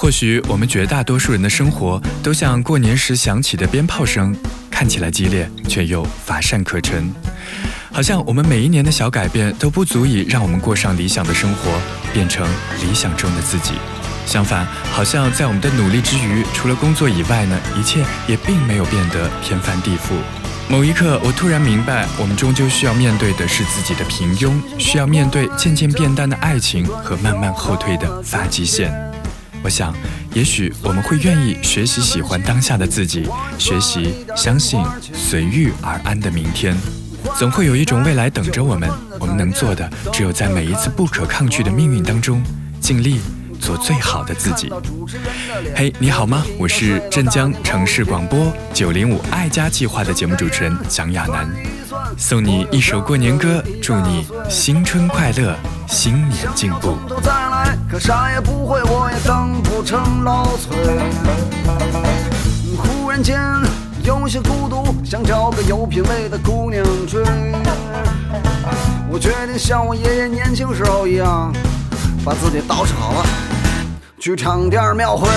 或许我们绝大多数人的生活都像过年时响起的鞭炮声，看起来激烈，却又乏善可陈。好像我们每一年的小改变都不足以让我们过上理想的生活，变成理想中的自己。相反，好像在我们的努力之余，除了工作以外呢，一切也并没有变得天翻地覆。某一刻，我突然明白，我们终究需要面对的是自己的平庸，需要面对渐渐变淡的爱情和慢慢后退的发际线。我想，也许我们会愿意学习喜欢当下的自己，学习相信随遇而安的明天。总会有一种未来等着我们。我们能做的，只有在每一次不可抗拒的命运当中，尽力做最好的自己。嘿，你好吗？我是镇江城市广播九零五爱家计划的节目主持人蒋亚楠，送你一首过年歌，祝你新春快乐，新年进步。可啥也不会，我也等成老崔。忽然间。有些孤独，想找个有品位的姑娘追。我决定像我爷爷年轻时候一样，把自己捯饬好了，去唱点庙会。